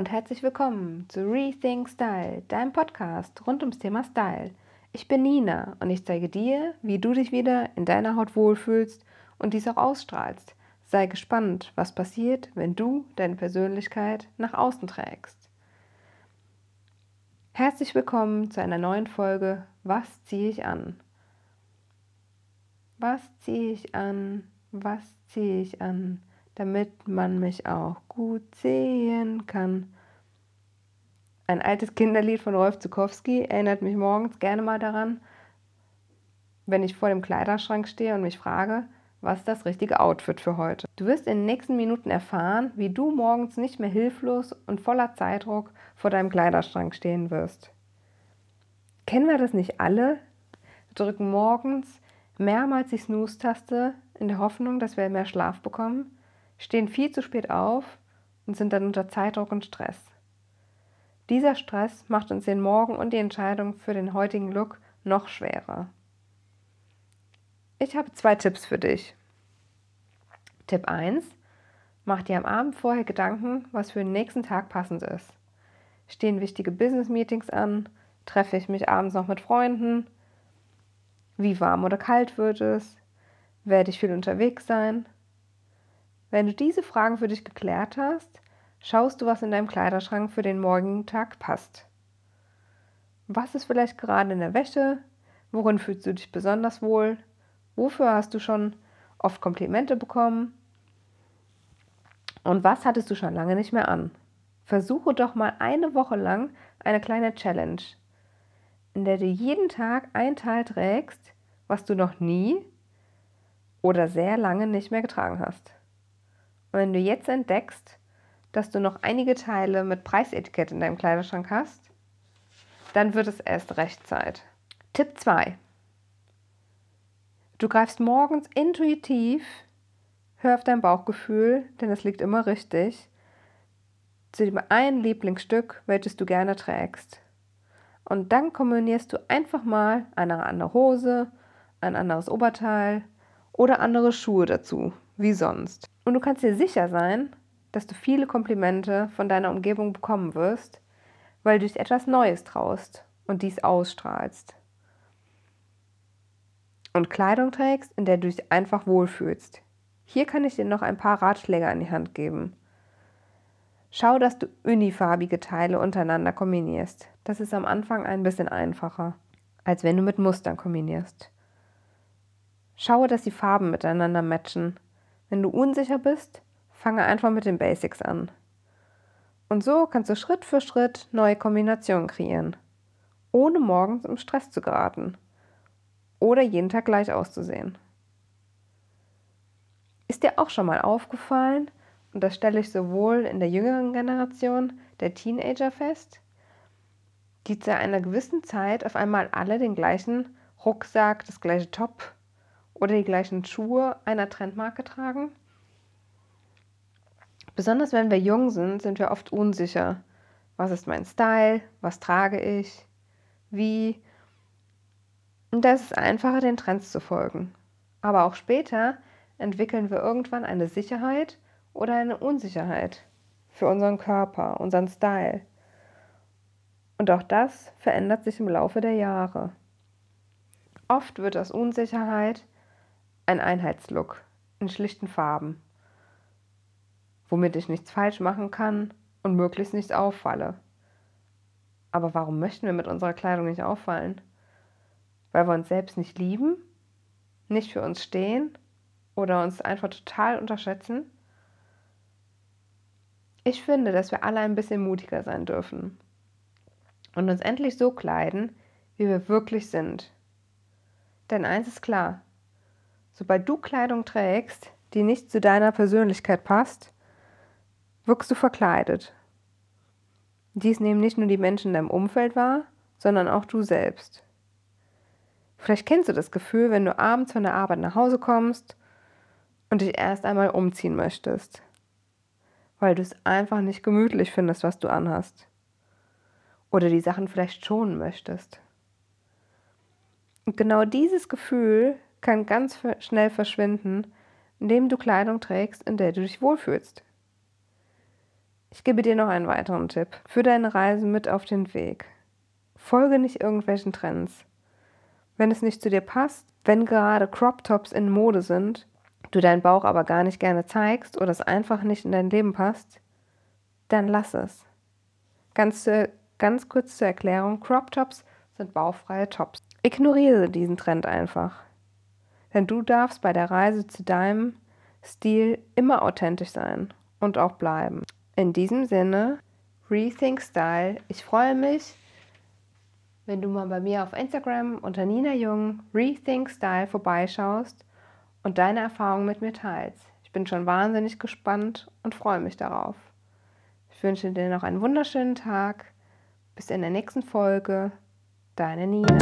und herzlich willkommen zu Rethink Style, deinem Podcast rund ums Thema Style. Ich bin Nina und ich zeige dir, wie du dich wieder in deiner Haut wohlfühlst und dies auch ausstrahlst. Sei gespannt, was passiert, wenn du deine Persönlichkeit nach außen trägst. Herzlich willkommen zu einer neuen Folge Was ziehe ich an? Was ziehe ich an? Was ziehe ich an? Damit man mich auch gut sehen kann. Ein altes Kinderlied von Rolf Zukowski erinnert mich morgens gerne mal daran, wenn ich vor dem Kleiderschrank stehe und mich frage, was ist das richtige Outfit für heute? Du wirst in den nächsten Minuten erfahren, wie du morgens nicht mehr hilflos und voller Zeitdruck vor deinem Kleiderschrank stehen wirst. Kennen wir das nicht alle? Wir drücken morgens mehrmals die Snooze-Taste in der Hoffnung, dass wir mehr Schlaf bekommen stehen viel zu spät auf und sind dann unter Zeitdruck und Stress. Dieser Stress macht uns den Morgen und die Entscheidung für den heutigen Look noch schwerer. Ich habe zwei Tipps für dich. Tipp 1. Mach dir am Abend vorher Gedanken, was für den nächsten Tag passend ist. Stehen wichtige Business-Meetings an? Treffe ich mich abends noch mit Freunden? Wie warm oder kalt wird es? Werde ich viel unterwegs sein? Wenn du diese Fragen für dich geklärt hast, schaust du, was in deinem Kleiderschrank für den morgigen Tag passt. Was ist vielleicht gerade in der Wäsche? Worin fühlst du dich besonders wohl? Wofür hast du schon oft Komplimente bekommen? Und was hattest du schon lange nicht mehr an? Versuche doch mal eine Woche lang eine kleine Challenge, in der du jeden Tag ein Teil trägst, was du noch nie oder sehr lange nicht mehr getragen hast. Und wenn du jetzt entdeckst, dass du noch einige Teile mit Preisetikett in deinem Kleiderschrank hast, dann wird es erst recht Zeit. Tipp 2. Du greifst morgens intuitiv, hör auf dein Bauchgefühl, denn es liegt immer richtig, zu dem einen Lieblingsstück, welches du gerne trägst. Und dann kombinierst du einfach mal eine andere Hose, ein anderes Oberteil oder andere Schuhe dazu, wie sonst. Und du kannst dir sicher sein, dass du viele Komplimente von deiner Umgebung bekommen wirst, weil du dich etwas Neues traust und dies ausstrahlst. Und Kleidung trägst, in der du dich einfach wohlfühlst. Hier kann ich dir noch ein paar Ratschläge an die Hand geben. Schau, dass du unifarbige Teile untereinander kombinierst. Das ist am Anfang ein bisschen einfacher, als wenn du mit Mustern kombinierst. Schaue, dass die Farben miteinander matchen wenn du unsicher bist, fange einfach mit den Basics an. Und so kannst du Schritt für Schritt neue Kombinationen kreieren, ohne morgens im Stress zu geraten oder jeden Tag gleich auszusehen. Ist dir auch schon mal aufgefallen, und das stelle ich sowohl in der jüngeren Generation der Teenager fest, die zu einer gewissen Zeit auf einmal alle den gleichen Rucksack, das gleiche Top oder die gleichen Schuhe einer Trendmarke tragen? Besonders wenn wir jung sind, sind wir oft unsicher. Was ist mein Style? Was trage ich? Wie? Und da ist es einfacher, den Trends zu folgen. Aber auch später entwickeln wir irgendwann eine Sicherheit oder eine Unsicherheit für unseren Körper, unseren Style. Und auch das verändert sich im Laufe der Jahre. Oft wird aus Unsicherheit ein Einheitslook in schlichten Farben, womit ich nichts falsch machen kann und möglichst nichts auffalle. Aber warum möchten wir mit unserer Kleidung nicht auffallen? Weil wir uns selbst nicht lieben, nicht für uns stehen oder uns einfach total unterschätzen? Ich finde, dass wir alle ein bisschen mutiger sein dürfen und uns endlich so kleiden, wie wir wirklich sind. Denn eins ist klar, Sobald du Kleidung trägst, die nicht zu deiner Persönlichkeit passt, wirkst du verkleidet. Dies nehmen nicht nur die Menschen in deinem Umfeld wahr, sondern auch du selbst. Vielleicht kennst du das Gefühl, wenn du abends von der Arbeit nach Hause kommst und dich erst einmal umziehen möchtest, weil du es einfach nicht gemütlich findest, was du anhast. Oder die Sachen vielleicht schonen möchtest. Und genau dieses Gefühl kann ganz schnell verschwinden, indem du Kleidung trägst, in der du dich wohlfühlst. Ich gebe dir noch einen weiteren Tipp für deine Reise mit auf den Weg. Folge nicht irgendwelchen Trends. Wenn es nicht zu dir passt, wenn gerade Crop Tops in Mode sind, du deinen Bauch aber gar nicht gerne zeigst oder es einfach nicht in dein Leben passt, dann lass es. Ganz, zu, ganz kurz zur Erklärung, Crop Tops sind bauchfreie Tops. Ignoriere diesen Trend einfach. Denn du darfst bei der Reise zu deinem Stil immer authentisch sein und auch bleiben. In diesem Sinne, Rethink Style. Ich freue mich, wenn du mal bei mir auf Instagram unter Nina Jung Rethink Style vorbeischaust und deine Erfahrungen mit mir teilst. Ich bin schon wahnsinnig gespannt und freue mich darauf. Ich wünsche dir noch einen wunderschönen Tag. Bis in der nächsten Folge. Deine Nina.